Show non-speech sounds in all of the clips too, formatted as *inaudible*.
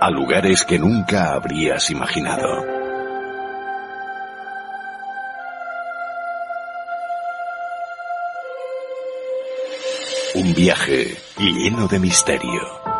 a lugares que nunca habrías imaginado. Un viaje lleno de misterio.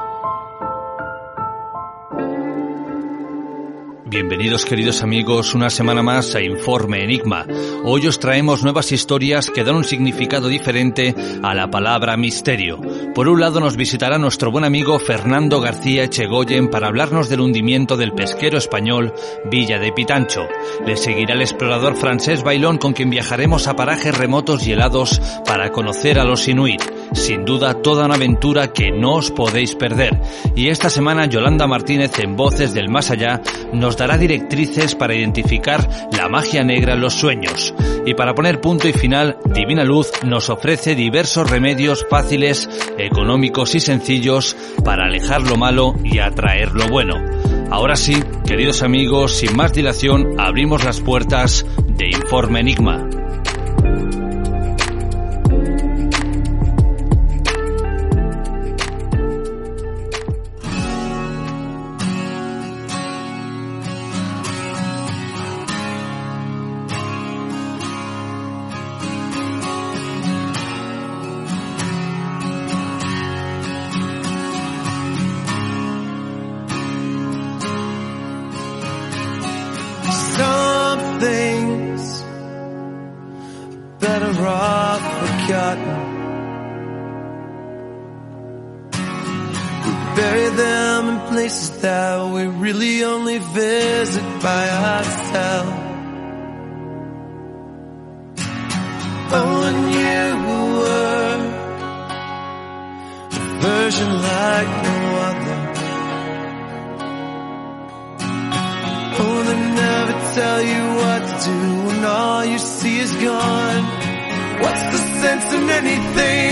Bienvenidos queridos amigos una semana más a Informe Enigma. Hoy os traemos nuevas historias que dan un significado diferente a la palabra misterio. Por un lado nos visitará nuestro buen amigo Fernando García Echegoyen para hablarnos del hundimiento del pesquero español Villa de Pitancho. Le seguirá el explorador francés Bailón con quien viajaremos a parajes remotos y helados para conocer a los inuit. Sin duda toda una aventura que no os podéis perder. Y esta semana Yolanda Martínez en Voces del Más Allá nos dará directrices para identificar la magia negra en los sueños. Y para poner punto y final, Divina Luz nos ofrece diversos remedios fáciles, económicos y sencillos para alejar lo malo y atraer lo bueno. Ahora sí, queridos amigos, sin más dilación, abrimos las puertas de Informe Enigma. A version like no other. Oh, they never tell you what to do when all you see is gone. What's the sense in anything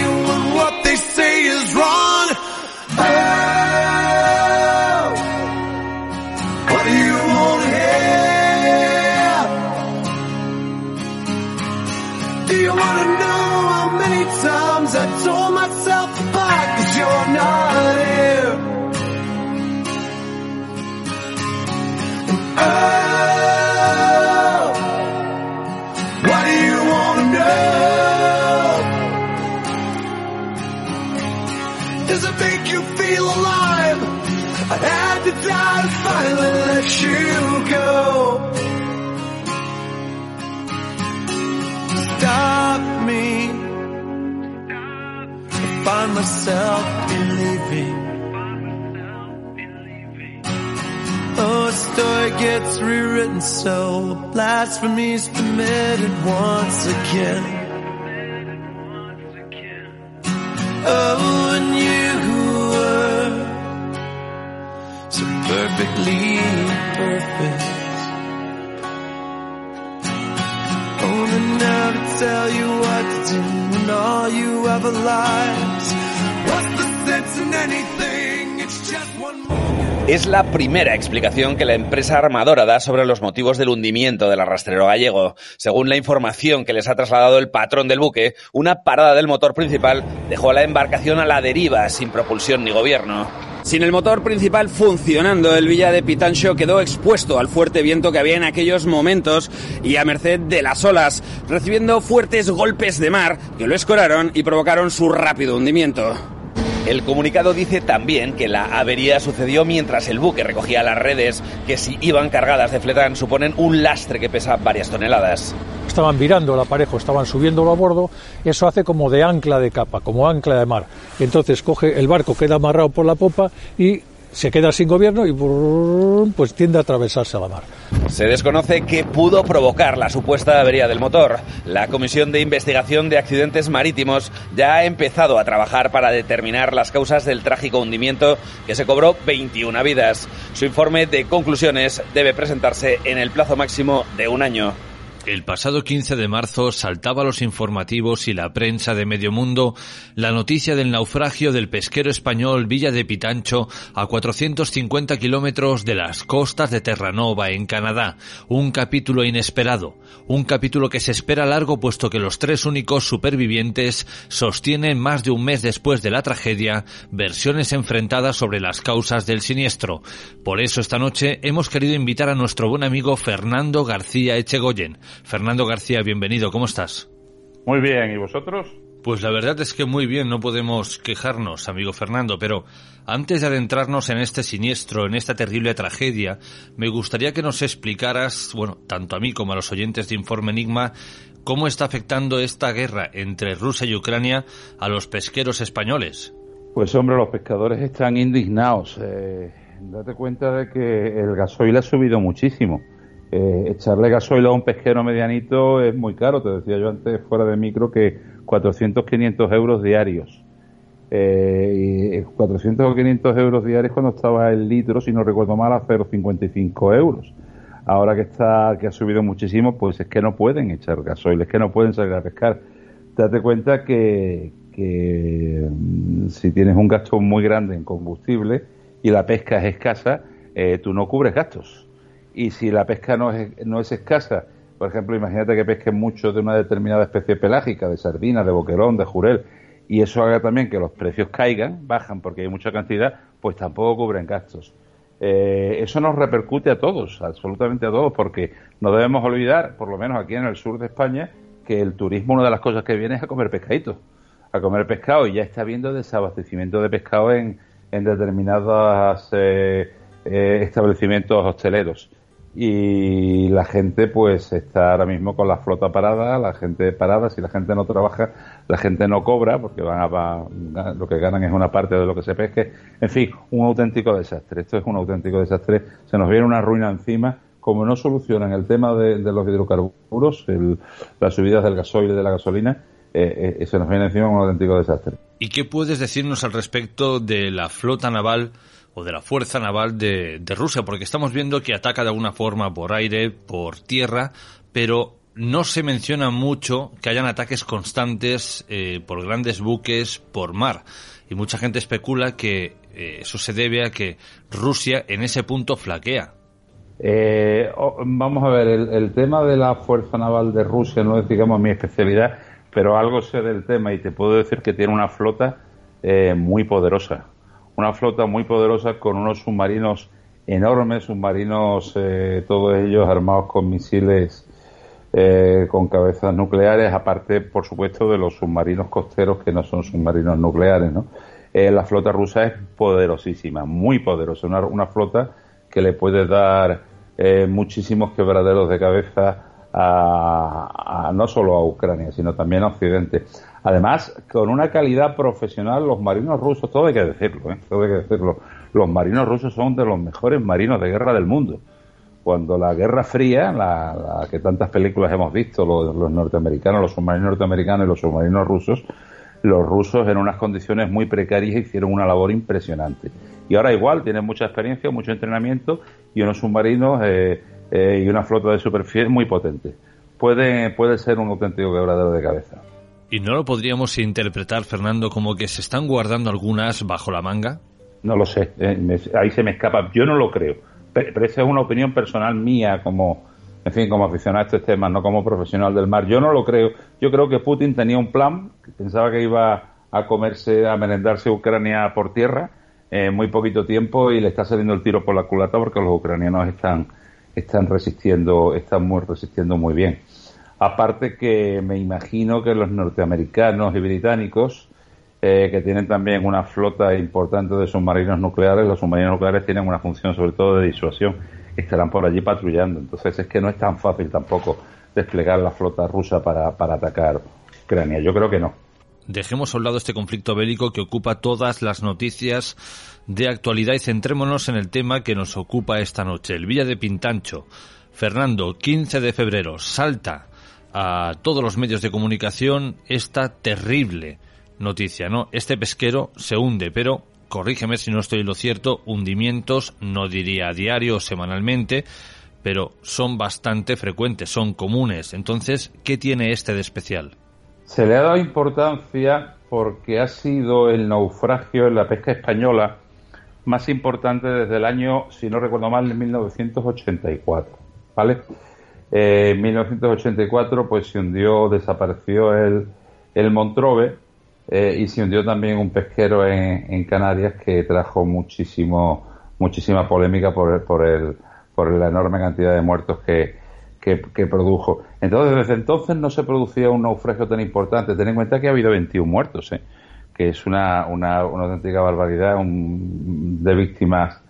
myself believing. Oh, a story gets rewritten so blasphemy's permitted once again. Oh, and you were so perfectly perfect. Oh, they never tell you what to do when all you ever lies. Es la primera explicación que la empresa armadora da sobre los motivos del hundimiento del arrastrero gallego. Según la información que les ha trasladado el patrón del buque, una parada del motor principal dejó a la embarcación a la deriva, sin propulsión ni gobierno. Sin el motor principal funcionando, el Villa de Pitancho quedó expuesto al fuerte viento que había en aquellos momentos y a merced de las olas, recibiendo fuertes golpes de mar que lo escoraron y provocaron su rápido hundimiento. El comunicado dice también que la avería sucedió mientras el buque recogía las redes, que si iban cargadas de fletán suponen un lastre que pesa varias toneladas. Estaban virando el aparejo, estaban subiéndolo a bordo, eso hace como de ancla de capa, como ancla de mar. Entonces coge el barco, queda amarrado por la popa y se queda sin gobierno y pues tiende a atravesarse a la mar. Se desconoce qué pudo provocar la supuesta avería del motor. La Comisión de Investigación de Accidentes Marítimos ya ha empezado a trabajar para determinar las causas del trágico hundimiento que se cobró 21 vidas. Su informe de conclusiones debe presentarse en el plazo máximo de un año. El pasado 15 de marzo saltaba a los informativos y la prensa de medio mundo la noticia del naufragio del pesquero español Villa de Pitancho a 450 kilómetros de las costas de Terranova en Canadá. Un capítulo inesperado, un capítulo que se espera largo puesto que los tres únicos supervivientes sostienen más de un mes después de la tragedia versiones enfrentadas sobre las causas del siniestro. Por eso esta noche hemos querido invitar a nuestro buen amigo Fernando García Echegoyen. Fernando García, bienvenido, ¿cómo estás? Muy bien, ¿y vosotros? Pues la verdad es que muy bien, no podemos quejarnos, amigo Fernando, pero antes de adentrarnos en este siniestro, en esta terrible tragedia, me gustaría que nos explicaras, bueno, tanto a mí como a los oyentes de Informe Enigma, cómo está afectando esta guerra entre Rusia y Ucrania a los pesqueros españoles. Pues hombre, los pescadores están indignados. Eh, date cuenta de que el gasoil ha subido muchísimo eh, echarle gasoil a un pesquero medianito es muy caro. Te decía yo antes fuera de micro que 400 500 euros diarios. Eh, y 400 o 500 euros diarios cuando estaba el litro, si no recuerdo mal, a 0,55 euros. Ahora que está que ha subido muchísimo, pues es que no pueden echar gasoil, es que no pueden salir a pescar. Date cuenta que, mm, si tienes un gasto muy grande en combustible y la pesca es escasa, eh, tú no cubres gastos y si la pesca no es, no es escasa, por ejemplo, imagínate que pesquen mucho de una determinada especie pelágica, de sardina, de boquerón, de jurel, y eso haga también que los precios caigan, bajan porque hay mucha cantidad, pues tampoco cubren gastos. Eh, eso nos repercute a todos, absolutamente a todos, porque no debemos olvidar, por lo menos aquí en el sur de España, que el turismo una de las cosas que viene es a comer pescaditos, a comer pescado, y ya está habiendo desabastecimiento de pescado en, en determinados eh, eh, establecimientos hosteleros y la gente pues está ahora mismo con la flota parada, la gente parada, si la gente no trabaja, la gente no cobra porque van a, lo que ganan es una parte de lo que se pesque, en fin, un auténtico desastre, esto es un auténtico desastre, se nos viene una ruina encima, como no solucionan el tema de, los hidrocarburos, las subidas del gasoil y de la gasolina, eh, eh, se nos viene encima un auténtico desastre. ¿Y qué puedes decirnos al respecto de la flota naval o de la fuerza naval de, Rusia, porque estamos viendo que ataca de alguna forma por aire, por tierra, pero no se menciona mucho que hayan ataques constantes eh, por grandes buques por mar. Y mucha gente especula que eh, eso se debe a que Rusia en ese punto flaquea. Eh, vamos a ver, el, el, tema de la Fuerza Naval de Rusia no es, digamos, mi especialidad, pero algo sé del tema y te puedo decir que tiene una flota muy poderosa una flota muy poderosa con unos submarinos enormes, submarinos eh, todos ellos armados con misiles eh, con cabezas nucleares, aparte, por supuesto, de los submarinos costeros que no son submarinos nucleares, ¿no? Eh, la flota rusa es poderosísima, muy poderosa, una, flota que le puede dar muchísimos quebraderos de cabeza no solo a Ucrania, sino también a Occidente. Además, con una calidad profesional, los marinos rusos, todo hay que decirlo, ¿eh? todo hay que decirlo, los marinos rusos son de los mejores marinos de guerra del mundo. Cuando la Guerra Fría, la, que tantas películas hemos visto, los, los, norteamericanos, los submarinos norteamericanos y los submarinos rusos, los rusos en unas condiciones muy precarias hicieron una labor impresionante. Y ahora igual, tienen mucha experiencia, mucho entrenamiento y unos submarinos eh, eh, y una flota de superficie muy potente. Puede, puede ser un auténtico quebradero de cabeza. ¿Y no lo podríamos interpretar, Fernando, como que se están guardando algunas bajo la manga? No lo sé, eh, ahí se me escapa. Yo no lo creo. Pero, esa es una opinión personal mía, como, en fin, como aficionado a estos temas, no como profesional del mar. Yo no lo creo. Yo creo que Putin tenía un plan, pensaba que iba a comerse, a merendarse Ucrania por tierra en muy poquito tiempo y le está saliendo el tiro por la culata porque los ucranianos están, están resistiendo, están muy, resistiendo muy bien. Aparte que me imagino que los norteamericanos y británicos, eh, que tienen también una flota importante de submarinos nucleares, los submarinos nucleares tienen una función sobre todo de disuasión, estarán por allí patrullando. Entonces es que no es tan fácil tampoco desplegar la flota rusa para, para atacar Ucrania. Yo creo que no. Dejemos a un lado este conflicto bélico que ocupa todas las noticias de actualidad y centrémonos en el tema que nos ocupa esta noche, el Villa de Pintancho. Fernando, 15 de febrero, salta a todos los medios de comunicación esta terrible noticia, ¿no? Este pesquero se hunde, pero corrígeme si no estoy en lo cierto, hundimientos, no diría diario o semanalmente, pero son bastante frecuentes, son comunes. Entonces, ¿qué tiene este de especial? Se le ha dado importancia porque ha sido el naufragio en la pesca española más importante desde el año, si no recuerdo mal, de 1984. ¿Vale? Eh, en 1984 pues se hundió, desapareció el, el Montrove eh, y se hundió también un pesquero en, Canarias que trajo muchísimo, muchísima polémica por, por, el, por la enorme cantidad de muertos que, que, produjo. Entonces, desde entonces no se producía un naufragio tan importante. Ten en cuenta que ha habido 21 muertos, ¿eh? que es una, una, una auténtica barbaridad de víctimas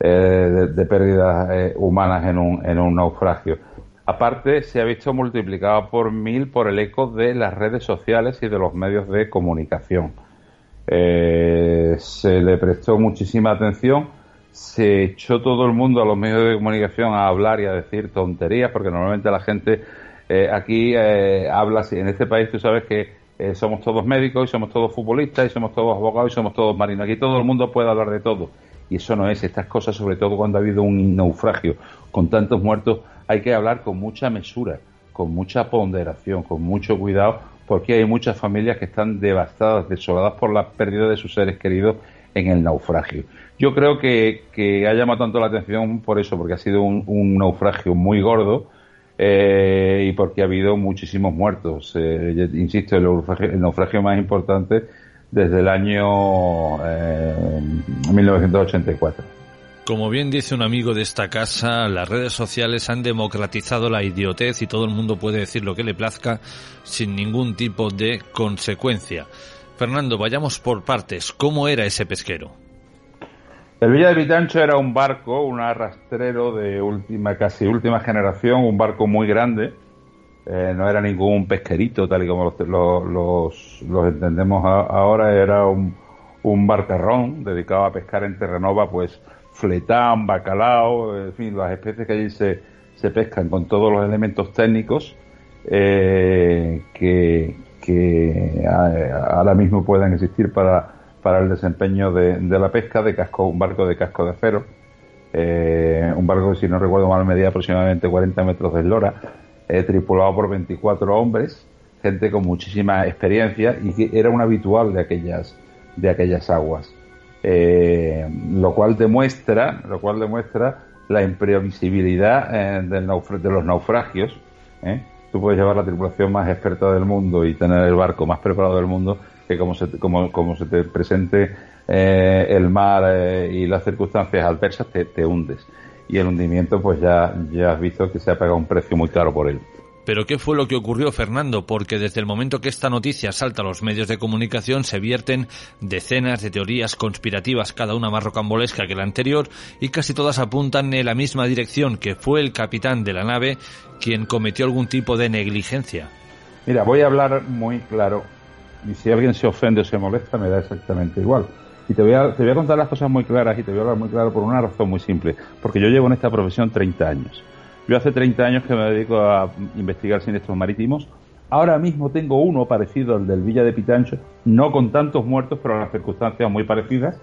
eh, de, pérdidas eh, humanas en un, en un naufragio. Aparte, se ha visto multiplicado por mil por el eco de las redes sociales y de los medios de comunicación. Eh, se le prestó muchísima atención, se echó todo el mundo a los medios de comunicación a hablar y a decir tonterías, porque normalmente la gente eh, aquí eh, habla. En este país tú sabes que somos todos médicos y somos todos futbolistas y somos todos abogados y somos todos marinos. Aquí todo el mundo puede hablar de todo. Y eso no es. Estas cosas, sobre todo cuando ha habido un naufragio con tantos muertos, hay que hablar con mucha mesura, con mucha ponderación, con mucho cuidado, porque hay muchas familias que están devastadas, desoladas por la pérdida de sus seres queridos en el naufragio. Yo creo que, ha llamado tanto la atención por eso, porque ha sido un, naufragio muy gordo eh, y porque ha habido muchísimos muertos. Eh, insisto, el naufragio, el naufragio, más importante desde el año 1984. Eh, como bien dice un amigo de esta casa, las redes sociales han democratizado la idiotez y todo el mundo puede decir lo que le plazca sin ningún tipo de consecuencia. Fernando, vayamos por partes. ¿Cómo era ese pesquero? El Villa de Vitancho era un barco, un arrastrero de última, casi última generación, un barco muy grande. Eh, no era ningún pesquerito, tal y como los, los, entendemos ahora, era un, un barcarrón dedicado a pescar en Terranova, pues fletán, bacalao, en fin, las especies que allí se, se pescan con todos los elementos técnicos eh, que, que ahora mismo puedan existir para, para el desempeño de, la pesca de casco, un barco de casco de acero, eh, un barco que si no recuerdo mal medía aproximadamente 40 metros de eslora, eh, tripulado por 24 hombres, gente con muchísima experiencia y que era un habitual de aquellas, de aquellas aguas. Eh, lo cual demuestra, lo cual demuestra la imprevisibilidad de los naufragios. Tú puedes llevar la tripulación más experta del mundo y tener el barco más preparado del mundo que como se, como, como se te presente el mar y las circunstancias adversas te, te hundes. Y el hundimiento, pues ya, ya has visto que se ha pagado un precio muy caro por él. Pero ¿qué fue lo que ocurrió, Fernando? Porque desde el momento que esta noticia salta a los medios de comunicación se vierten decenas de teorías conspirativas, cada una más rocambolesca que la anterior, y casi todas apuntan en la misma dirección, que fue el capitán de la nave quien cometió algún tipo de negligencia. Mira, voy a hablar muy claro, y si alguien se ofende o se molesta, me da exactamente igual. Y te voy, a, te voy a contar las cosas muy claras y te voy a hablar muy claro por una razón muy simple, porque yo llevo en esta profesión 30 años. Yo hace 30 años que me dedico a investigar siniestros marítimos. Ahora mismo tengo uno parecido al del Villa de Pitancho, no con tantos muertos, pero las circunstancias muy parecidas.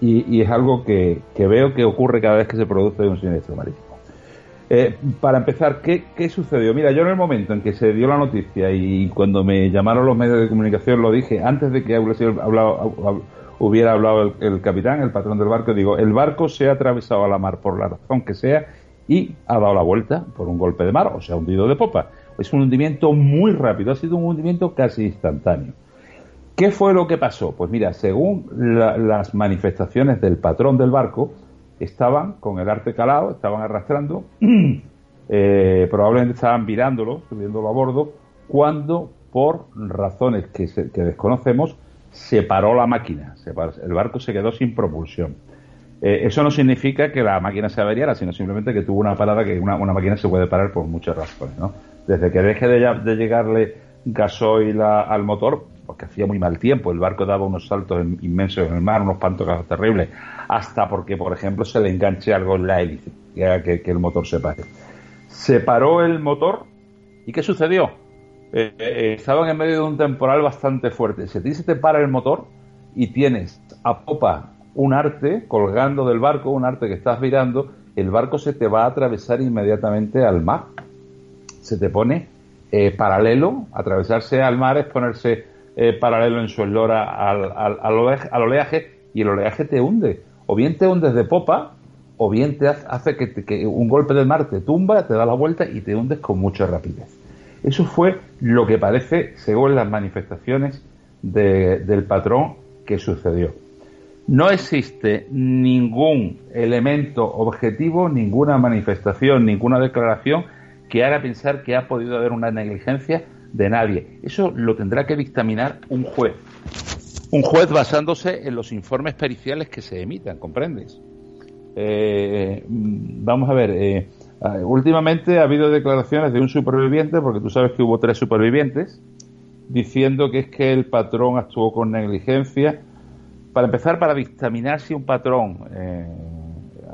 Y, es algo que, veo que ocurre cada vez que se produce un siniestro marítimo. Eh, para empezar, ¿qué, sucedió? Mira, yo en el momento en que se dio la noticia y cuando me llamaron los medios de comunicación lo dije, antes de que hubiera hablado el capitán, el patrón del barco, digo, el barco se ha atravesado a la mar por la razón que sea y ha dado la vuelta por un golpe de mar o se ha hundido de popa. Es un hundimiento muy rápido, ha sido un hundimiento casi instantáneo. ¿Qué fue lo que pasó? Pues mira, según las manifestaciones del patrón del barco, estaban con el arte calado, estaban arrastrando, *clears throat* eh, probablemente estaban virándolo, subiéndolo a bordo, cuando por razones que, que desconocemos se paró la máquina, el barco se quedó sin propulsión. Eh, eso no significa que la máquina se averiara, sino simplemente que tuvo una parada que una, máquina se puede parar por muchas razones. ¿no? Desde que deje de, llegarle gasoil al motor, pues que hacía muy mal tiempo, el barco daba unos saltos inmensos en el mar, unos pantocazos terribles, hasta porque, por ejemplo, se le enganche algo en la hélice, que, que, el motor se pare. Se paró el motor y ¿qué sucedió? Eh, eh, estaban en medio de un temporal bastante fuerte. Si a ti se te para el motor y tienes a popa un arte colgando del barco, un arte que estás mirando, el barco se te va a atravesar inmediatamente al mar. Se te pone eh, paralelo, atravesarse al mar es ponerse eh, paralelo en su eslora al, al, oleaje, y el oleaje te hunde. O bien te hundes de popa, o bien te hace que, un golpe del mar te tumba, te da la vuelta y te hundes con mucha rapidez. Eso fue lo que parece, según las manifestaciones del patrón, que sucedió. No existe ningún elemento objetivo, ninguna manifestación, ninguna declaración que haga pensar que ha podido haber una negligencia de nadie. Eso lo tendrá que dictaminar un juez. Un juez basándose en los informes periciales que se emitan, ¿comprendes? Eh, vamos a ver, eh, últimamente ha habido declaraciones de un superviviente, porque tú sabes que hubo tres supervivientes, diciendo que es que el patrón actuó con negligencia. Para empezar, para dictaminar si un patrón eh,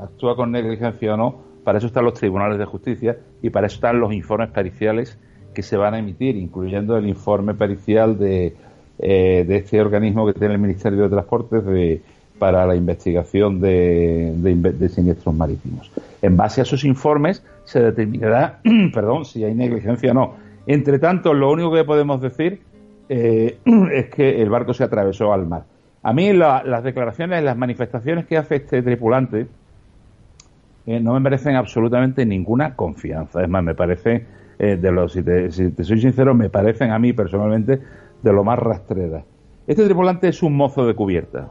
actúa con negligencia o no, para eso están los tribunales de justicia y para eso están los informes periciales que se van a emitir, incluyendo el informe pericial de, eh, este organismo que tiene el Ministerio de Transportes para la investigación de, de, siniestros marítimos. En base a esos informes se determinará, *clears throat* perdón, si hay negligencia o no. Entre tanto, lo único que podemos decir eh, *clears throat* es que el barco se atravesó al mar. A mí las declaraciones, las manifestaciones que hace este tripulante, eh, no me merecen absolutamente ninguna confianza. Es más, me parece, eh, de los, si te, soy sincero, me parecen a mí personalmente de lo más rastrera. Este tripulante es un mozo de cubierta,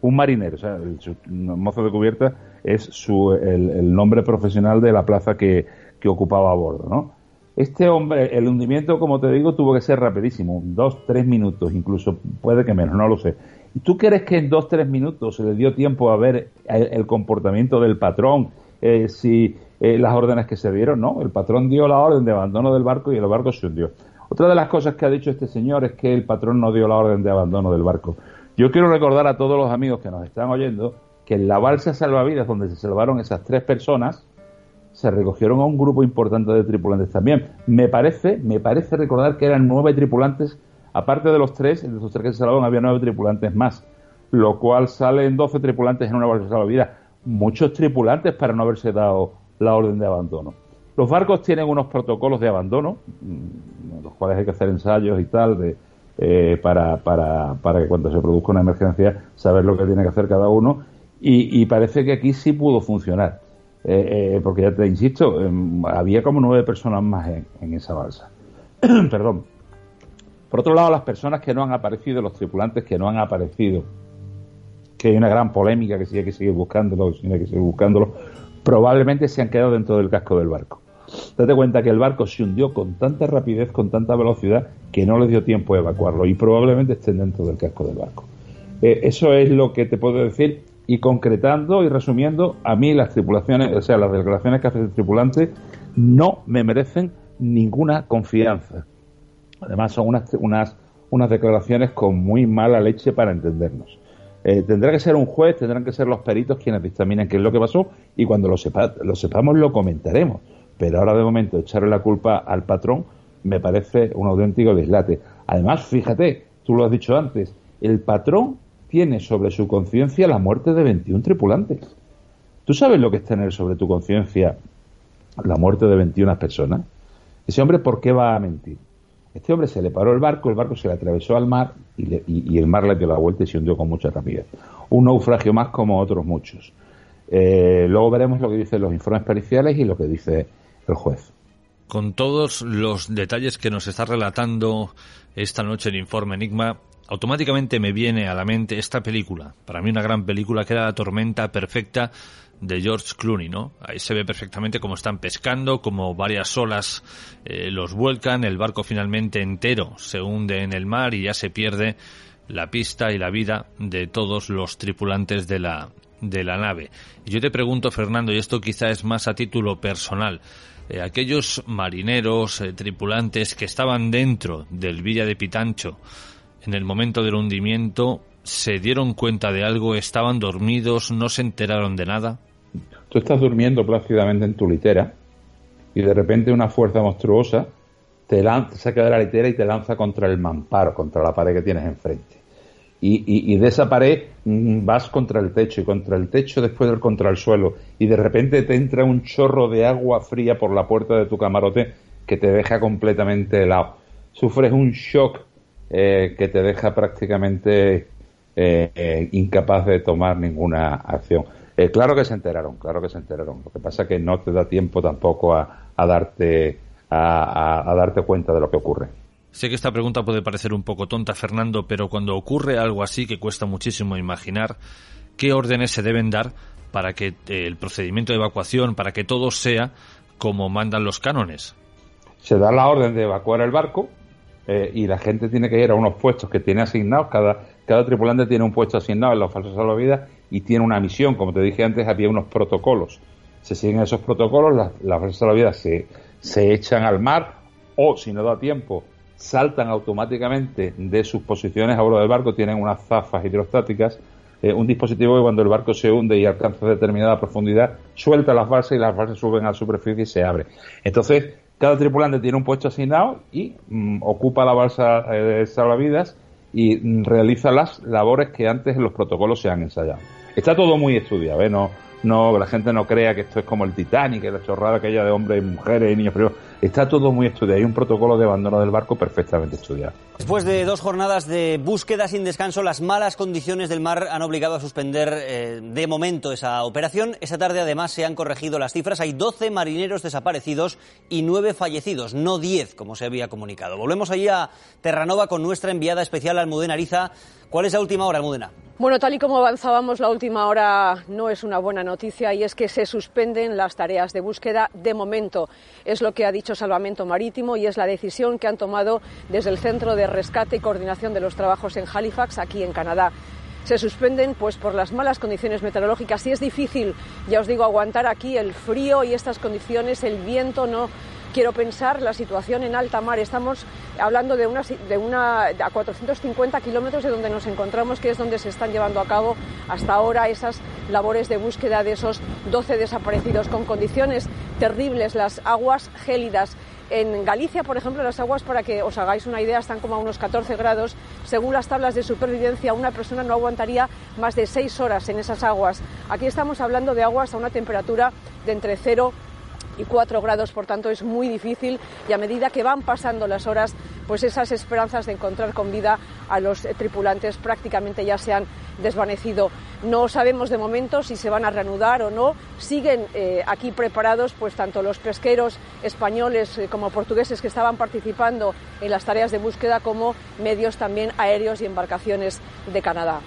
un marinero. O el, mozo de cubierta es su, el, nombre profesional de la plaza que, que ocupaba a bordo, ¿no? Este hombre, el hundimiento, como te digo, tuvo que ser rapidísimo, dos, tres minutos, incluso puede que menos, no lo sé. ¿Y tú crees que en dos, tres minutos se le dio tiempo a ver el, comportamiento del patrón, eh, si eh, las órdenes que se dieron? No, el patrón dio la orden de abandono del barco y el barco se hundió. Otra de las cosas que ha dicho este señor es que el patrón no dio la orden de abandono del barco. Yo quiero recordar a todos los amigos que nos están oyendo que en la balsa salvavidas donde se salvaron esas tres personas, se recogieron a un grupo importante de tripulantes también. Me parece, me parece recordar que eran nueve tripulantes Aparte de los tres, de los tres que se había nueve tripulantes más, lo cual salen doce tripulantes en una balsa salvavidas. Muchos tripulantes para no haberse dado la orden de abandono. Los barcos tienen unos protocolos de abandono, mm, los cuales hay que hacer ensayos y tal, de, eh, para, para, para que cuando se produzca una emergencia saber lo que tiene que hacer cada uno. Y, parece que aquí sí pudo funcionar. Eh, eh, porque ya te insisto, em, había como nueve personas más en, en esa balsa. *clears throat* Perdón. Por otro lado, las personas que no han aparecido, los tripulantes que no han aparecido, que hay una gran polémica que si hay que seguir buscándolo, que seguir buscándolo, probablemente se han quedado dentro del casco del barco. Date cuenta que el barco se hundió con tanta rapidez, con tanta velocidad, que no les dio tiempo a evacuarlo y probablemente estén dentro del casco del barco. Eh, eso es lo que te puedo decir y concretando y resumiendo, a mí las tripulaciones, o sea, las declaraciones que hace el tripulante no me merecen ninguna confianza. Además, son unas, unas, unas declaraciones con muy mala leche para entendernos. Eh, tendrá que ser un juez, tendrán que ser los peritos quienes dictaminen qué es lo que pasó y cuando lo, sepa, lo sepamos lo comentaremos. Pero ahora de momento echarle la culpa al patrón me parece un auténtico dislate. Además, fíjate, tú lo has dicho antes, el patrón tiene sobre su conciencia la muerte de 21 tripulantes. ¿Tú sabes lo que es tener sobre tu conciencia la muerte de 21 personas? Ese hombre, ¿por qué va a mentir? Este hombre se le paró el barco, el barco se le atravesó al mar y, el mar le dio la vuelta y se hundió con mucha rapidez. Un naufragio más como otros muchos. Eh, luego veremos lo que dicen los informes periciales y lo que dice el juez. Con todos los detalles que nos está relatando esta noche el informe Enigma, automáticamente me viene a la mente esta película, para mí una gran película que era La tormenta perfecta de George Clooney, ¿no? Ahí se ve perfectamente cómo están pescando, como varias olas eh, los vuelcan, el barco finalmente entero se hunde en el mar y ya se pierde la pista y la vida de todos los tripulantes de la, de la nave. Y yo te pregunto, Fernando, y esto quizá es más a título personal, eh, aquellos marineros, eh, tripulantes que estaban dentro del Villa de Pitancho, en el momento del hundimiento, se dieron cuenta de algo, estaban dormidos, no se enteraron de nada. Tú estás durmiendo plácidamente en tu litera y de repente una fuerza monstruosa te saca de la litera y te lanza contra el mamparo, contra la pared que tienes enfrente. Y, y, de esa pared mm, vas contra el techo y contra el techo después contra el suelo y de repente te entra un chorro de agua fría por la puerta de tu camarote que te deja completamente helado. Sufres un shock eh, que te deja prácticamente eh, eh, incapaz de tomar ninguna acción. claro que se enteraron, claro que se enteraron. Lo que pasa es que no te da tiempo tampoco a, a darte a, darte cuenta de lo que ocurre. Sé que esta pregunta puede parecer un poco tonta, Fernando, pero cuando ocurre algo así que cuesta muchísimo imaginar, ¿qué órdenes se deben dar para que el procedimiento de evacuación, para que todo sea como mandan los cánones? Se da la orden de evacuar el barco eh, y la gente tiene que ir a unos puestos que tiene asignados. Cada, cada tripulante tiene un puesto asignado en los falsos salvavidas y tiene una misión. Como te dije antes, había unos protocolos. Se siguen esos protocolos, las, las falsas salvavidas se, se echan al mar o, si no da tiempo, saltan automáticamente de sus posiciones a bordo del barco, tienen unas zafas hidrostáticas, eh, un dispositivo que cuando el barco se hunde y alcanza determinada profundidad, suelta las balsas y las balsas suben a la superficie y se abre. Entonces, cada tripulante tiene un puesto asignado y mm, ocupa la balsa eh, de salvavidas y mm, realiza las labores que antes en los protocolos se han ensayado. Está todo muy estudiado, ¿eh? No, no, la gente no crea que esto es como el Titanic, la chorrada aquella de hombres y mujeres y niños, pero está todo muy estudiado. Hay un protocolo de abandono del barco perfectamente estudiado. Después de dos jornadas de búsqueda sin descanso, las malas condiciones del mar han obligado a suspender eh, de momento esa operación. Esa tarde, además, se han corregido las cifras. Hay 12 marineros desaparecidos y 9 fallecidos, no 10, como se había comunicado. Volvemos allí a Terranova con nuestra enviada especial Almudena Ariza. ¿Cuál es la última hora, Almudena? Bueno, tal y como avanzábamos, la última hora no es una buena noticia y es que se suspenden las tareas de búsqueda de momento. Es lo que ha dicho Salvamento Marítimo y es la decisión que han tomado desde el Centro de Rescate y Coordinación de los Trabajos en Halifax, aquí en Canadá. Se suspenden pues por las malas condiciones meteorológicas. Y es difícil, ya os digo, aguantar aquí el frío y estas condiciones, el viento no quiero pensar la situación en alta mar. Estamos hablando de una, de una a 450 kilómetros de donde nos encontramos, que es donde se están llevando a cabo hasta ahora esas labores de búsqueda de esos 12 desaparecidos con condiciones terribles, las aguas gélidas. En Galicia, por ejemplo, las aguas, para que os hagáis una idea, están como a unos 14 grados. Según las tablas de supervivencia, una persona no aguantaría más de 6 horas en esas aguas. Aquí estamos hablando de aguas a una temperatura de entre 0 y 4 grados, por tanto es muy difícil y a medida que van pasando las horas, pues esas esperanzas de encontrar con vida a los tripulantes prácticamente ya se han desvanecido. No sabemos de momento si se van a reanudar o no. Siguen eh, aquí preparados, pues tanto los pesqueros españoles eh, como portugueses que estaban participando en las tareas de búsqueda como medios también aéreos y embarcaciones de Canadá.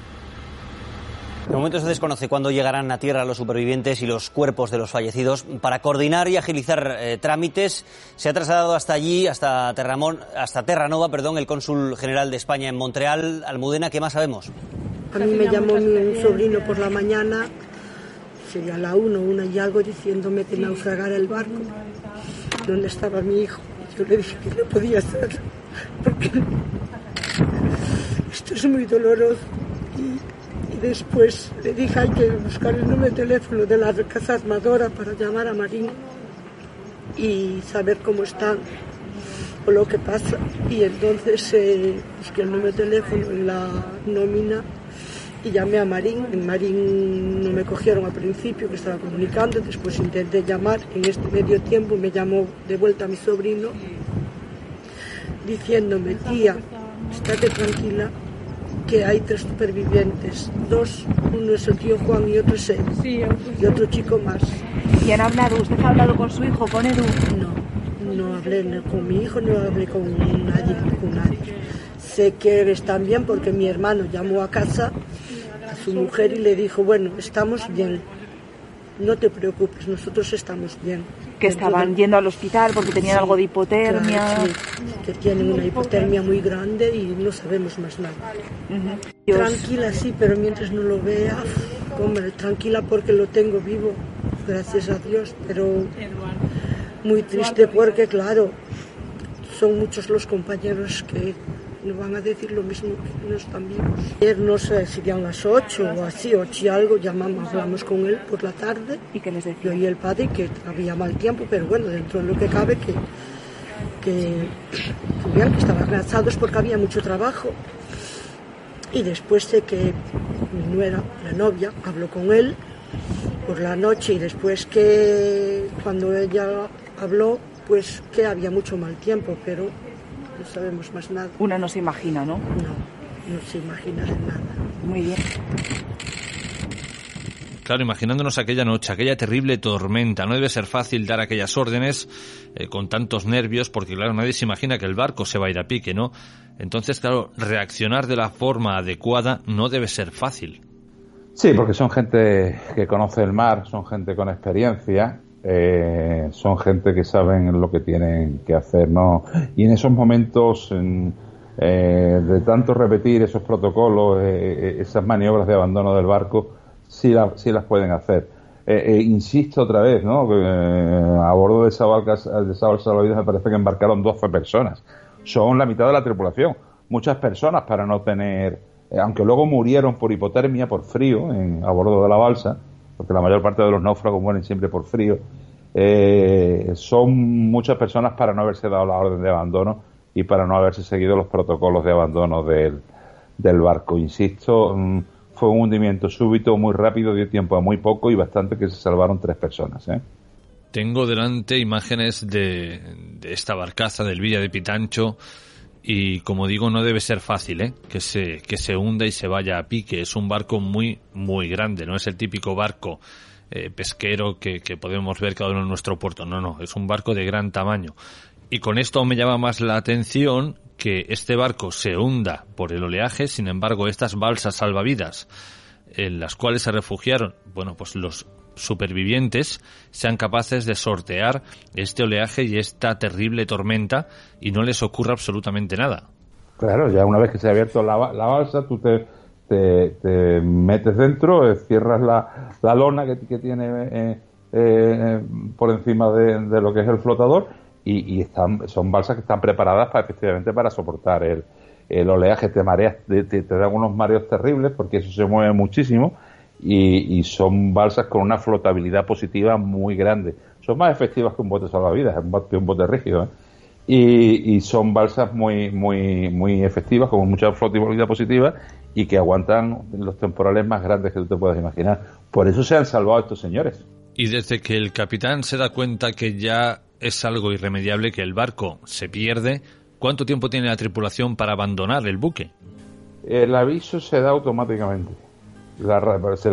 De momento se desconoce cuándo llegarán a tierra los supervivientes y los cuerpos de los fallecidos. Para coordinar y agilizar eh, trámites, se ha trasladado hasta allí, hasta, Terramón, hasta Terranova, perdón, el cónsul general de España en Montreal. Almudena, ¿qué más sabemos? A mí me llamó mi sobrino por la mañana, sería la una, una y algo, diciéndome que naufragara el barco. ¿Dónde estaba mi hijo? Yo le dije que no podía ser, porque esto es muy doloroso. Después le dije hay que buscar el número de teléfono de la casa armadora para llamar a Marín y saber cómo están o lo que pasa. Y entonces eh, busqué el número de teléfono en la nómina y llamé a Marín. En Marín no me cogieron al principio, que estaba comunicando. Después intenté llamar. En este medio tiempo me llamó de vuelta mi sobrino diciéndome, tía, estate tranquila, que hay tres supervivientes, dos, uno es el tío Juan y otro es él, y otro chico más. ¿Y han hablado? ¿Usted ha hablado con su hijo, con Edu? No, no hablé con mi hijo, no hablé con nadie, con nadie. Sé que están bien porque mi hermano llamó a casa a su mujer y le dijo, bueno, estamos bien, no te preocupes, nosotros estamos bien que estaban yendo al hospital porque tenían algo de hipotermia. que tienen una hipotermia muy grande y no sabemos más nada. Tranquila, sí, pero mientras no lo vea, hombre, tranquila porque lo tengo vivo, gracias a Dios, pero muy triste porque, claro, son muchos los compañeros que nos van a decir lo mismo que no están vivos. Ayer no sé, serían las 8 o así, 8 y algo, llamamos, hablamos con él por la tarde. ¿Y qué les decía? Yo y el padre que había mal tiempo, pero bueno, dentro de lo que cabe que, que, que estaban cansados porque había mucho trabajo. Y después de que mi nuera, la novia, habló con él por la noche y después que cuando ella habló, pues que había mucho mal tiempo, pero no sabemos más nada. Una no se imagina, ¿no? No, no se imagina de nada. Muy bien. Claro, imaginándonos aquella noche, aquella terrible tormenta, no debe ser fácil dar aquellas órdenes eh, con tantos nervios, porque claro, nadie se imagina que el barco se va a ir a pique, ¿no? Entonces, claro, reaccionar de la forma adecuada no debe ser fácil. Sí, porque son gente que conoce el mar, son gente con experiencia, eh, son gente que saben lo que tienen que hacer, ¿no? Y en esos momentos en, eh, de tanto repetir esos protocolos, eh, esas maniobras de abandono del barco, sí, la, sí las pueden hacer. insisto otra vez, ¿no? a bordo de esa, barca, de salvavidas me parece que embarcaron 12 personas. Son la mitad de la tripulación. Muchas personas para no tener, aunque luego murieron por hipotermia, por frío, en, a bordo de la balsa, porque la mayor parte de los náufragos mueren siempre por frío, eh, son muchas personas para no haberse dado la orden de abandono y para no haberse seguido los protocolos de abandono del, barco. Insisto, mm, fue un hundimiento súbito, muy rápido, dio tiempo a muy poco y bastante que se salvaron tres personas. ¿eh? Tengo delante imágenes de, de esta barcaza del Villa de Pitancho y como digo no debe ser fácil ¿eh? que se que se hunda y se vaya a pique. Es un barco muy muy grande no es el típico barco eh, pesquero que, que, podemos ver cada uno en nuestro puerto. No no es un barco de gran tamaño. Y con esto me llama más la atención que este barco se hunda por el oleaje sin embargo estas balsas salvavidas en las cuales se refugiaron bueno pues los supervivientes sean capaces de sortear este oleaje y esta terrible tormenta y no les ocurra absolutamente nada. Claro, ya una vez que se ha abierto la, la balsa, tú te, te, te, metes dentro, eh, cierras la, la lona que, que tiene eh, eh, por encima de, de, lo que es el flotador y, y, están, son balsas que están preparadas para, efectivamente para soportar el, el oleaje, te mareas, te, te, te dan unos mareos terribles porque eso se mueve muchísimo y, y, son balsas con una flotabilidad positiva muy grande. Son más efectivas que un bote salvavidas, que un bote rígido. ¿eh? Y, y, son balsas muy, muy, muy efectivas, con mucha flotabilidad positiva y que aguantan los temporales más grandes que tú te puedas imaginar. Por eso se han salvado estos señores. Y desde que el capitán se da cuenta que ya es algo irremediable, que el barco se pierde, ¿cuánto tiempo tiene la tripulación para abandonar el buque? El aviso se da automáticamente la, se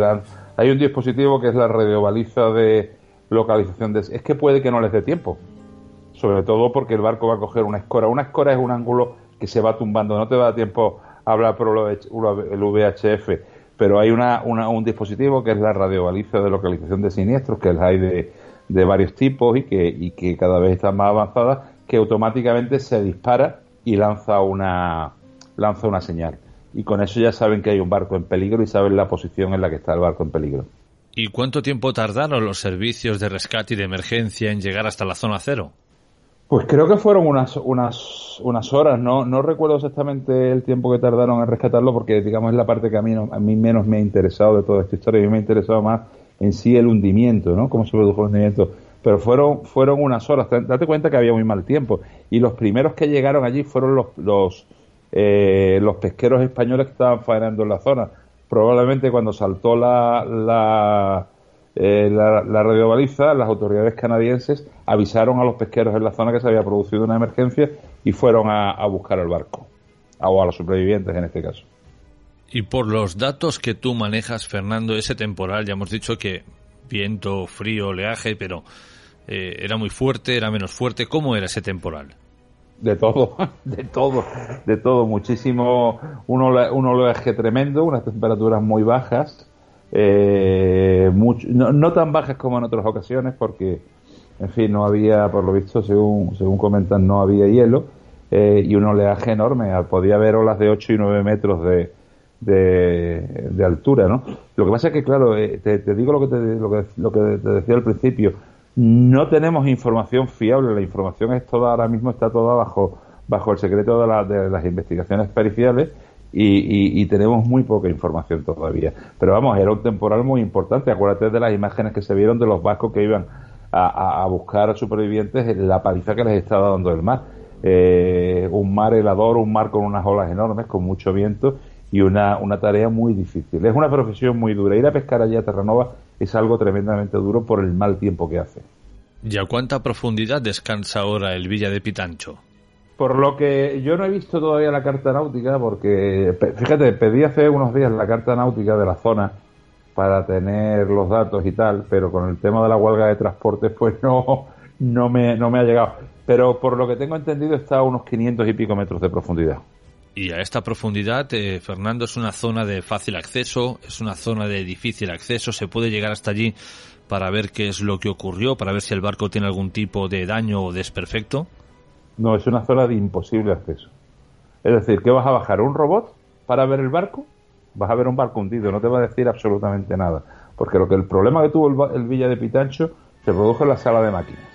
hay un dispositivo que es la radiobaliza de localización de... Es que puede que no les dé tiempo. Sobre todo porque el barco va a coger una escora. Una escora es un ángulo que se va tumbando. No te va a tiempo a hablar por el VHF. Pero hay una, un dispositivo que es la radiobaliza de localización de siniestros, que hay de, varios tipos y que, y que cada vez está más avanzada, que automáticamente se dispara y lanza una, lanza una señal y con eso ya saben que hay un barco en peligro y saben la posición en la que está el barco en peligro. ¿Y cuánto tiempo tardaron los servicios de rescate y de emergencia en llegar hasta la zona cero? Pues creo que fueron unas, unas, unas horas, no, no recuerdo exactamente el tiempo que tardaron en rescatarlo porque digamos es la parte que a mí, a mí menos me ha interesado de toda esta historia, a mí me ha interesado más en sí el hundimiento, ¿no? Cómo se produjo el hundimiento. Pero fueron, fueron unas horas, date cuenta que había muy mal tiempo. Y los primeros que llegaron allí fueron los, los, eh, los pesqueros españoles que estaban faenando en la zona. Probablemente cuando saltó la, la, eh, la, la radiobaliza, las autoridades canadienses avisaron a los pesqueros en la zona que se había producido una emergencia y fueron a, buscar el barco, o a los supervivientes en este caso. Y por los datos que tú manejas, Fernando, ese temporal, ya hemos dicho que viento, frío, oleaje, pero eh, era muy fuerte, era menos fuerte. ¿Cómo era ese temporal? De todo, *laughs* de todo, de todo, muchísimo, un, un oleaje tremendo, unas temperaturas muy bajas, eh, mucho, no, no, tan bajas como en otras ocasiones, porque, en fin, no había, por lo visto, según, según comentan, no había hielo, eh, y un oleaje enorme, podía haber olas de 8 y 9 metros de, de, de altura, ¿no? Lo que pasa es que, claro, eh, te, te, digo lo que te, lo que, lo que te decía al principio, no tenemos información fiable, la información es toda, ahora mismo está toda bajo, bajo el secreto de, de las investigaciones periciales y, y- tenemos muy poca información todavía. Pero vamos, era un temporal muy importante. Acuérdate de las imágenes que se vieron de los vascos que iban a, buscar a supervivientes en la paliza que les estaba dando el mar. Eh, un mar helador, un mar con unas olas enormes, con mucho viento y una, una tarea muy difícil. Es una profesión muy dura. Ir a pescar allá a Terranova es algo tremendamente duro por el mal tiempo que hace. ¿Y a cuánta profundidad descansa ahora el Villa de Pitancho? Por lo que yo no he visto todavía la carta náutica, porque fíjate, pedí hace unos días la carta náutica de la zona para tener los datos y tal, pero con el tema de la huelga de transportes, pues *laughs* no, no, me, no me ha llegado. Pero por lo que tengo entendido está a unos 500 y pico metros de profundidad. Y a esta profundidad, eh, Fernando, es una zona de fácil acceso, es una zona de difícil acceso, se puede llegar hasta allí para ver qué es lo que ocurrió, para ver si el barco tiene algún tipo de daño o desperfecto. No, es una zona de imposible acceso. Es decir, ¿qué vas a bajar? ¿Un robot para ver el barco? Vas a ver un barco hundido, no te va a decir absolutamente nada. Porque lo que el problema que tuvo el, Villa de Pitancho se produjo en la sala de máquinas.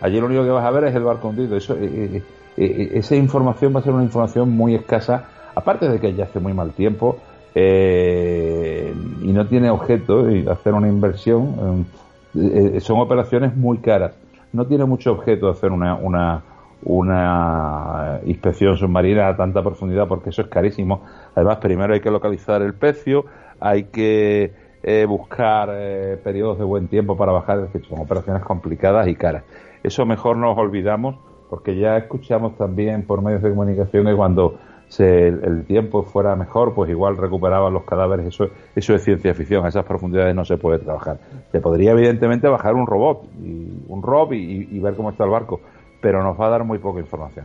Allí lo único que vas a ver es el barco hundido. Eso, eh, eh, esa información va a ser una información muy escasa, aparte de que ya hace muy mal tiempo eh, y no tiene objeto y hacer una inversión. eh, eh, son operaciones muy caras. No tiene mucho objeto hacer una, una, una inspección submarina a tanta profundidad porque eso es carísimo. Además, primero hay que localizar el pecio, hay que eh, buscar eh, periodos de buen tiempo para bajar, es decir, son operaciones complicadas y caras. Eso mejor nos olvidamos porque ya escuchamos también por medios de comunicación que cuando se, el, tiempo fuera mejor, pues igual recuperaban los cadáveres. Eso, eso es ciencia ficción, a esas profundidades no se puede trabajar. Se podría evidentemente bajar un robot, y, un rob y, ver cómo está el barco, pero nos va a dar muy poca información.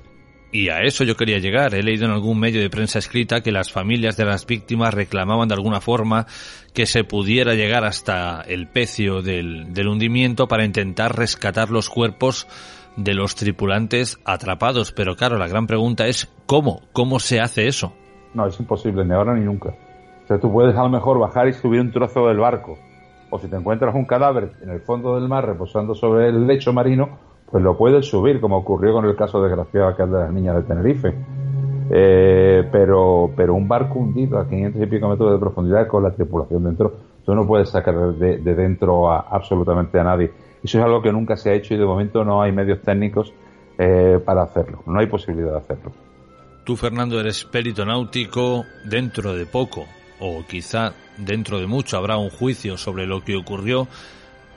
Y a eso yo quería llegar. He leído en algún medio de prensa escrita que las familias de las víctimas reclamaban de alguna forma que se pudiera llegar hasta el pecio del hundimiento para intentar rescatar los cuerpos de los tripulantes atrapados. Pero claro, la gran pregunta es ¿cómo? ¿Cómo se hace eso? No, es imposible, ni ahora ni nunca. O sea, tú puedes a lo mejor bajar y subir un trozo del barco. O si te encuentras un cadáver en el fondo del mar reposando sobre el lecho marino, pues lo puedes subir, como ocurrió con el caso desgraciado aquel de las niñas de Tenerife. Eh, pero, pero un barco hundido a 500 y pico metros de profundidad con la tripulación dentro, tú no puedes sacar de, de dentro a absolutamente a nadie. Eso es algo que nunca se ha hecho y de momento no hay medios técnicos eh, para hacerlo. No hay posibilidad de hacerlo. Tú, Fernando, eres perito náutico. Dentro de poco, o quizá dentro de mucho, habrá un juicio sobre lo que ocurrió.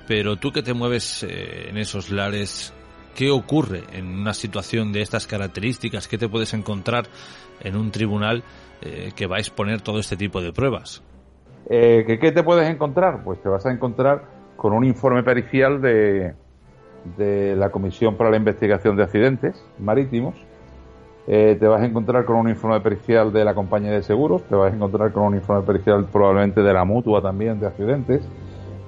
Pero tú que te mueves eh, en esos lares, ¿qué ocurre en una situación de estas características? ¿Qué te puedes encontrar en un tribunal eh, que va a exponer todo este tipo de pruebas? Eh, ¿qué, ¿Qué te puedes encontrar? Pues te vas a encontrar con un informe pericial de, la Comisión para la Investigación de Accidentes Marítimos. Eh, te vas a encontrar con un informe pericial de la compañía de seguros, te vas a encontrar con un informe pericial probablemente de la mutua también de accidentes,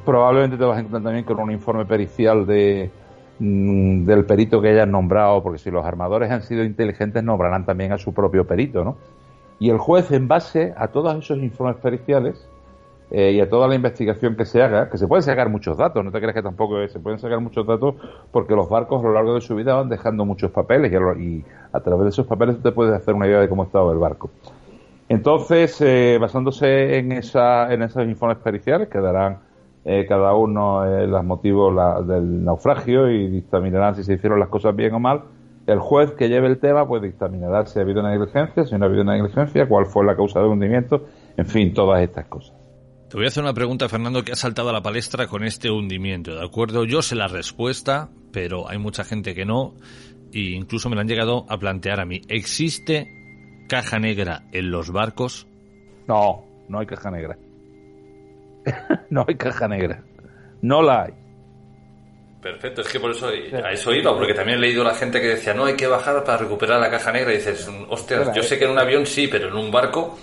probablemente te vas a encontrar también con un informe pericial de, mm, del perito que hayas nombrado, porque si los armadores han sido inteligentes nombrarán también a su propio perito, ¿no? Y el juez, en base a todos esos informes periciales, eh, y a toda la investigación que se haga, que se pueden sacar muchos datos, no te creas que tampoco es, se pueden sacar muchos datos porque los barcos a lo largo de su vida van dejando muchos papeles y a, través de esos papeles tú te puedes hacer una idea de cómo estaba el barco. Entonces, eh, basándose en, esa, en esos informes periciales que darán eh, cada uno eh, los motivos la- del naufragio y dictaminarán si se hicieron las cosas bien o mal, el juez que lleve el tema pues dictaminará si ha habido una negligencia, si no ha habido una negligencia, cuál fue la causa del hundimiento, en fin, todas estas cosas. Te voy a hacer una pregunta, Fernando, que ha saltado a la palestra con este hundimiento, ¿de acuerdo? Yo sé la respuesta, pero hay mucha gente que no, e incluso me la han llegado a plantear a mí. ¿Existe caja negra en los barcos? No, no hay caja negra. *laughs* no hay caja negra. No la hay. Perfecto, es que por eso a eso iba, porque también he leído la gente que decía, no, hay que bajar para recuperar la caja negra, y dices, hostias, yo sé que en un avión sí, pero en un barco...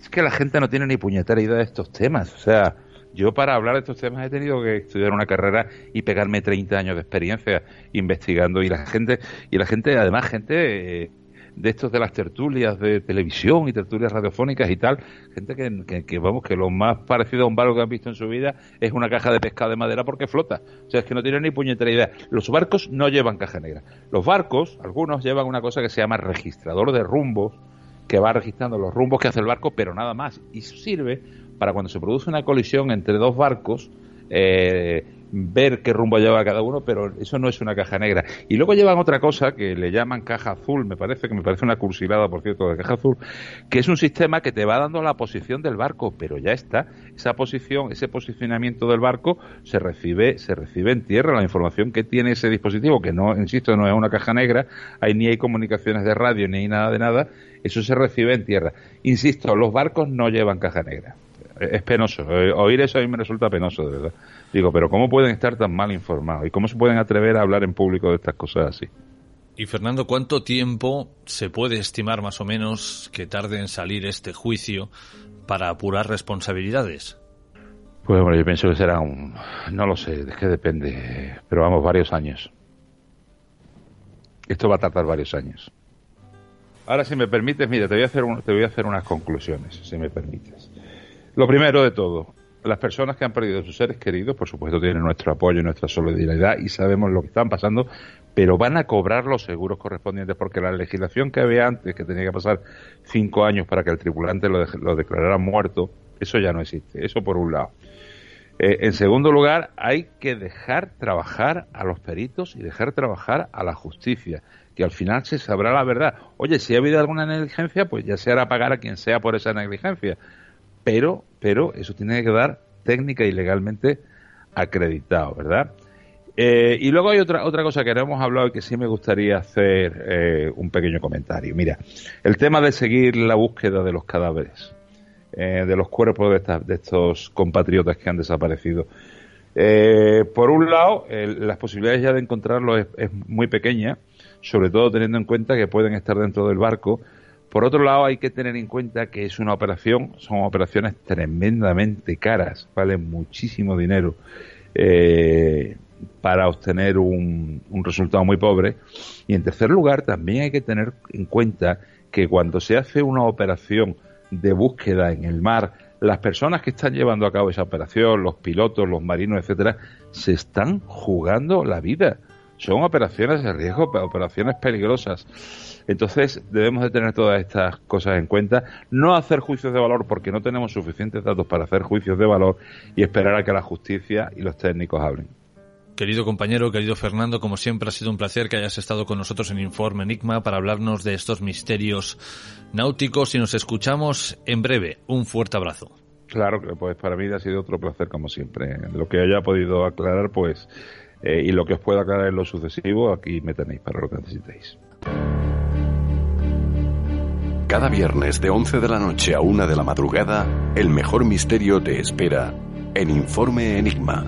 Es que la gente no tiene ni puñetera idea de estos temas. O sea, yo para hablar de estos temas he tenido que estudiar una carrera y pegarme 30 años de experiencia investigando y la gente y la gente además gente eh, de estos de las tertulias de televisión y tertulias radiofónicas y tal, gente que, que, vamos, que lo más parecido a un barco que han visto en su vida es una caja de pescado de madera porque flota. O sea, es que no tienen ni puñetera idea. Los barcos no llevan caja negra. Los barcos, algunos llevan una cosa que se llama registrador de rumbos, que va registrando los rumbos que hace el barco, pero nada más. Y sirve para cuando se produce una colisión entre dos barcos, eh, ver qué rumbo lleva cada uno, pero eso no es una caja negra. Y luego llevan otra cosa que le llaman caja azul, me parece que me parece una cursilada, por cierto, de caja azul, que es un sistema que te va dando la posición del barco, pero ya está. Esa posición, ese posicionamiento del barco se recibe, se recibe en tierra. La información que tiene ese dispositivo, que no, insisto, no es una caja negra, ahí ni hay comunicaciones de radio ni hay nada de nada, eso se recibe en tierra. Insisto, los barcos no llevan caja negra es penoso. Eh, oír eso a mí me resulta penoso, de verdad. Digo, pero ¿cómo pueden estar tan mal informados? ¿Y cómo se pueden atrever a hablar en público de estas cosas así? Y Fernando, ¿cuánto tiempo se puede estimar más o menos que tarde en salir este juicio para apurar responsabilidades? Pues bueno, yo pienso que será un... No lo sé, es que depende, pero vamos, varios años. Esto va a tardar varios años. Ahora, si me permites, mira, te voy a hacer, te voy a hacer unas conclusiones, si me permites. Lo primero de todo, las personas que han perdido a sus seres queridos, por supuesto, tienen nuestro apoyo y nuestra solidaridad y sabemos lo que están pasando, pero van a cobrar los seguros correspondientes porque la legislación que había antes, que tenía que pasar cinco años para que el tripulante lo, lo declarara muerto, eso ya no existe. Eso por un lado. Eh, en segundo lugar, hay que dejar trabajar a los peritos y dejar trabajar a la justicia, que al final se sabrá la verdad. Oye, si ha habido alguna negligencia, pues ya se hará pagar a quien sea por esa negligencia pero, pero eso tiene que quedar técnica y legalmente acreditado, ¿verdad? Eh, y luego hay otra, otra cosa que no hemos hablado y que sí me gustaría hacer eh, un pequeño comentario. Mira, el tema de seguir la búsqueda de los cadáveres, eh, de los cuerpos de, de, estos compatriotas que han desaparecido. por un lado, las posibilidades ya de encontrarlos es, es muy pequeña, sobre todo teniendo en cuenta que pueden estar dentro del barco por otro lado, hay que tener en cuenta que es una operación, son operaciones tremendamente caras, valen muchísimo dinero eh, para obtener un, un resultado muy pobre. Y en tercer lugar, también hay que tener en cuenta que cuando se hace una operación de búsqueda en el mar, las personas que están llevando a cabo esa operación, los pilotos, los marinos, etcétera, se están jugando la vida. Son operaciones de riesgo, operaciones peligrosas. Entonces debemos de tener todas estas cosas en cuenta, no hacer juicios de valor porque no tenemos suficientes datos para hacer juicios de valor y esperar a que la justicia y los técnicos hablen. Querido compañero, querido Fernando, como siempre ha sido un placer que hayas estado con nosotros en Informe Enigma para hablarnos de estos misterios náuticos y nos escuchamos en breve. Un fuerte abrazo. Claro, pues para mí ha sido otro placer como siempre. Lo que haya podido aclarar, pues, eh, y lo que os pueda aclarar en lo sucesivo, aquí me tenéis para lo que necesitéis. Cada viernes de 11 de la noche a 1 de la madrugada, el mejor misterio te espera en Informe Enigma